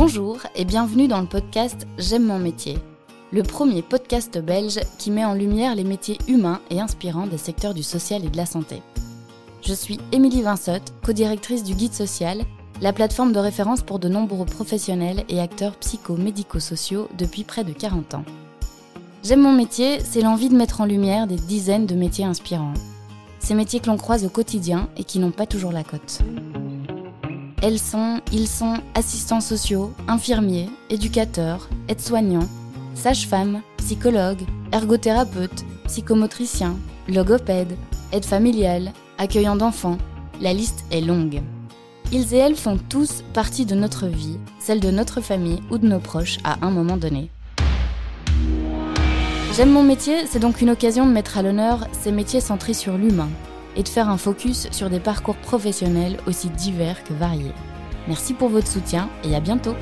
Bonjour et bienvenue dans le podcast J'aime mon métier, le premier podcast belge qui met en lumière les métiers humains et inspirants des secteurs du social et de la santé. Je suis Émilie Vinsotte, co-directrice du Guide Social, la plateforme de référence pour de nombreux professionnels et acteurs psycho-médico-sociaux depuis près de 40 ans. J'aime mon métier, c'est l'envie de mettre en lumière des dizaines de métiers inspirants. Ces métiers que l'on croise au quotidien et qui n'ont pas toujours la cote. Elles sont, ils sont assistants sociaux, infirmiers, éducateurs, aides-soignants, sages-femmes, psychologues, ergothérapeutes, psychomotriciens, logopèdes, aides familiales, accueillants d'enfants. La liste est longue. Ils et elles font tous partie de notre vie, celle de notre famille ou de nos proches à un moment donné. J'aime mon métier, c'est donc une occasion de mettre à l'honneur ces métiers centrés sur l'humain et de faire un focus sur des parcours professionnels aussi divers que variés. Merci pour votre soutien et à bientôt